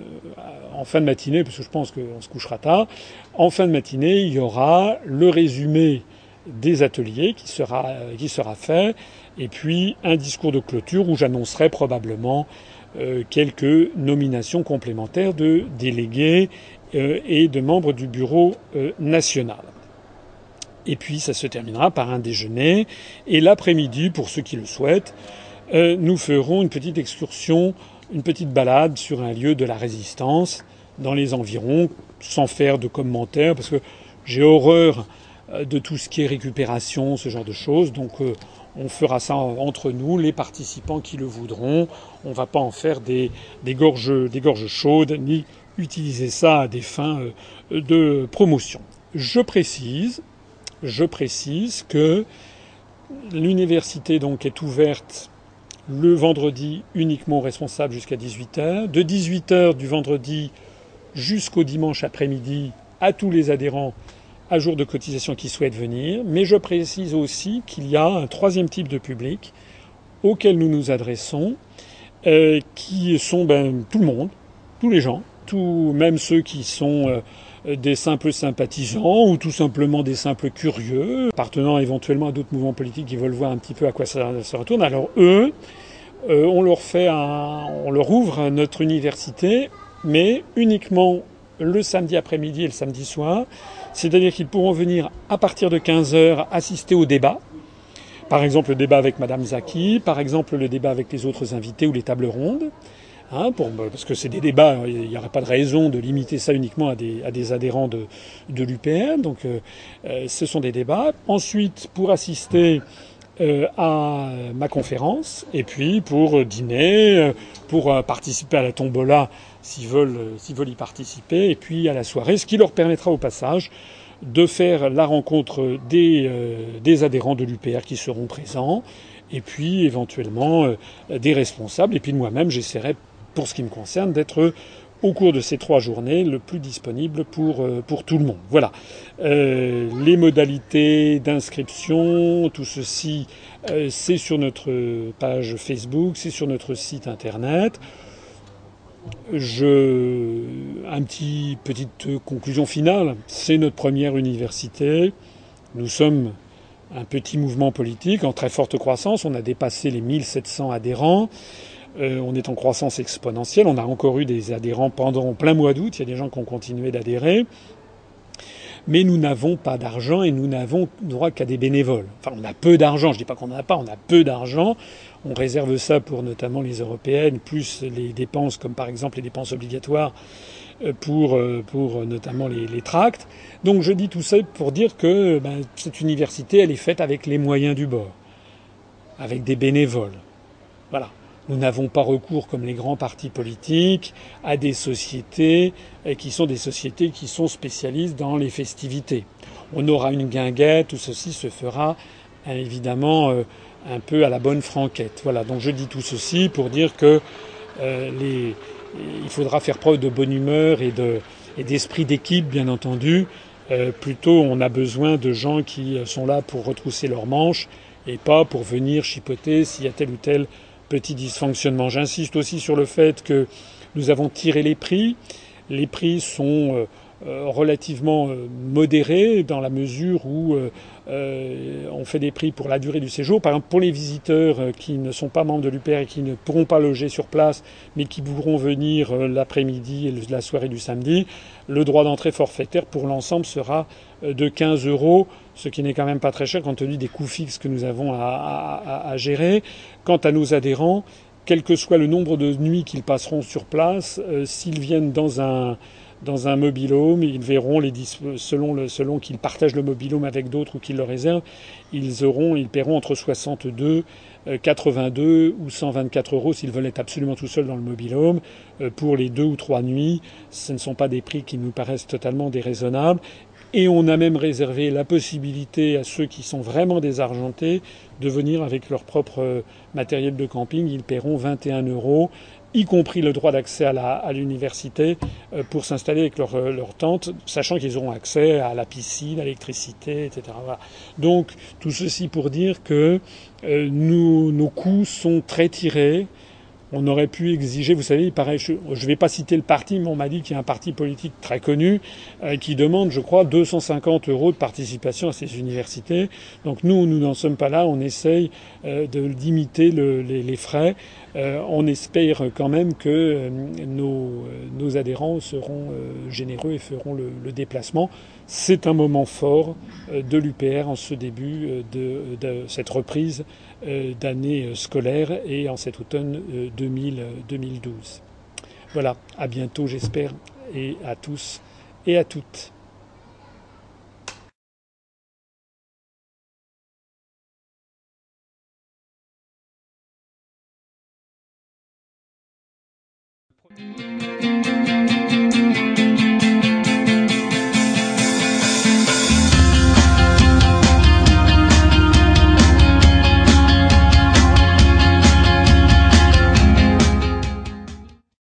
en fin de matinée, parce que je pense qu'on se couchera tard, en fin de matinée, il y aura le résumé des ateliers qui sera, qui sera fait, et puis un discours de clôture où j'annoncerai probablement euh, quelques nominations complémentaires de délégués euh, et de membres du bureau euh, national. Et puis ça se terminera par un déjeuner, et l'après-midi, pour ceux qui le souhaitent, euh, nous ferons une petite excursion, une petite balade sur un lieu de la résistance dans les environs, sans faire de commentaires, parce que j'ai horreur euh, de tout ce qui est récupération, ce genre de choses. Donc euh, on fera ça entre nous, les participants qui le voudront. On va pas en faire des, gorges, des gorges chaudes, ni utiliser ça à des fins de promotion. Je précise, je précise que l'université donc est ouverte le vendredi uniquement responsable jusqu'à 18h, de 18h du vendredi jusqu'au dimanche après-midi à tous les adhérents à jour de cotisation qui souhaitent venir, mais je précise aussi qu'il y a un troisième type de public auquel nous nous adressons, euh, qui sont ben, tout le monde, tous les gens, tout, même ceux qui sont euh, des simples sympathisants ou tout simplement des simples curieux, appartenant éventuellement à d'autres mouvements politiques qui veulent voir un petit peu à quoi ça, ça retourne. Alors eux, euh, on leur fait un, on leur ouvre notre université, mais uniquement le samedi après-midi et le samedi soir. C'est-à-dire qu'ils pourront venir à partir de 15 heures assister au débat. Par exemple, le débat avec Madame Zaki, par exemple, le débat avec les autres invités ou les tables rondes. Hein, pour, parce que c'est des débats, il n'y aurait pas de raison de limiter ça uniquement à des, à des adhérents de, de l'UPR. Donc, euh, euh, ce sont des débats. Ensuite, pour assister euh, à ma conférence, et puis pour dîner, pour participer à la tombola s'ils veulent, y participer, et puis à la soirée, ce qui leur permettra au passage de faire la rencontre des, des adhérents de l'UPR qui seront présents, et puis éventuellement des responsables, et puis moi-même j'essaierai pour ce qui me concerne, d'être au cours de ces trois journées le plus disponible pour, euh, tout le monde. Voilà. Euh, les modalités d'inscription, tout ceci, euh, c'est sur notre page Facebook, c'est sur notre site internet. Je, un petit petite conclusion finale. C'est notre première université. Nous sommes un petit mouvement politique en très forte croissance. On a dépassé les 1700 adhérents. Euh, on est en croissance exponentielle. On a encore eu des adhérents pendant plein mois d'août. Il y a des gens qui ont continué d'adhérer. Mais nous n'avons pas d'argent et nous n'avons droit qu'à des bénévoles. Enfin, on a peu d'argent. Je dis pas qu'on n'en a pas. On a peu d'argent. On réserve ça pour notamment les européennes, plus les dépenses comme par exemple les dépenses obligatoires euh, pour, euh, pour notamment les, tracts. Donc je dis tout ça pour dire que ben, cette université, elle est faite avec les moyens du bord, avec des bénévoles. Voilà. Nous n'avons pas recours, comme les grands partis politiques, à des sociétés euh, qui sont des sociétés qui sont spécialistes dans les festivités. On aura une guinguette, tout ceci se fera euh, évidemment euh, un peu à la bonne franquette. Voilà, donc je dis tout ceci pour dire que les, il faudra faire preuve de bonne humeur et, de, d'esprit d'équipe, bien entendu. plutôt, on a besoin de gens qui sont là pour retrousser leurs manches et pas pour venir chipoter s'il y a tel ou tel petit dysfonctionnement. J'insiste aussi sur le fait que nous avons tiré les prix. Les prix sont euh, relativement modéré dans la mesure où on fait des prix pour la durée du séjour. Par exemple, pour les visiteurs qui ne sont pas membres de l'UPR et qui ne pourront pas loger sur place, mais qui pourront venir l'après-midi et la soirée du samedi, le droit d'entrée forfaitaire pour l'ensemble sera de 15 euros, ce qui n'est quand même pas très cher compte tenu des coûts fixes que nous avons à, gérer. Quant à nos adhérents, quel que soit le nombre de nuits qu'ils passeront sur place, euh, s'ils viennent dans un dans un mobilhome, ils verront les selon selon qu'ils partagent le mobilhome avec d'autres ou qu'ils le réservent, ils auront ils paieront entre 62 82 euh, ou 124 euros s'ils veulent être absolument tout seuls dans le mobilhome euh, pour les deux ou trois nuits. Ce ne sont pas des prix qui nous paraissent totalement déraisonnables. Et on a même réservé la possibilité à ceux qui sont vraiment désargentés de venir avec leur propre euh, matériel de camping. Ils paieront 21 euros, y compris le droit d'accès à l'université euh, pour s'installer avec leur, euh, leur, sachant qu'ils auront accès à la piscine, à l'électricité, etc. Donc tout ceci pour dire que nous, nos coûts sont très tirés on aurait pu exiger, vous savez, je ne vais pas citer le parti, mais on m'a dit qu'il y a un parti politique très connu euh, qui demande, je crois, 250 euros de participation à ces universités. Donc nous, nous n'en sommes pas là, on essaye euh, de limiter les, frais. Euh, on espère quand même que nos, adhérents seront généreux et feront le, déplacement. C'est un moment fort euh, de l'UPR en ce début euh, euh, de, cette reprise d'année scolaire et en cet automne 2000, 2012. Voilà, à bientôt j'espère, et à tous et à toutes.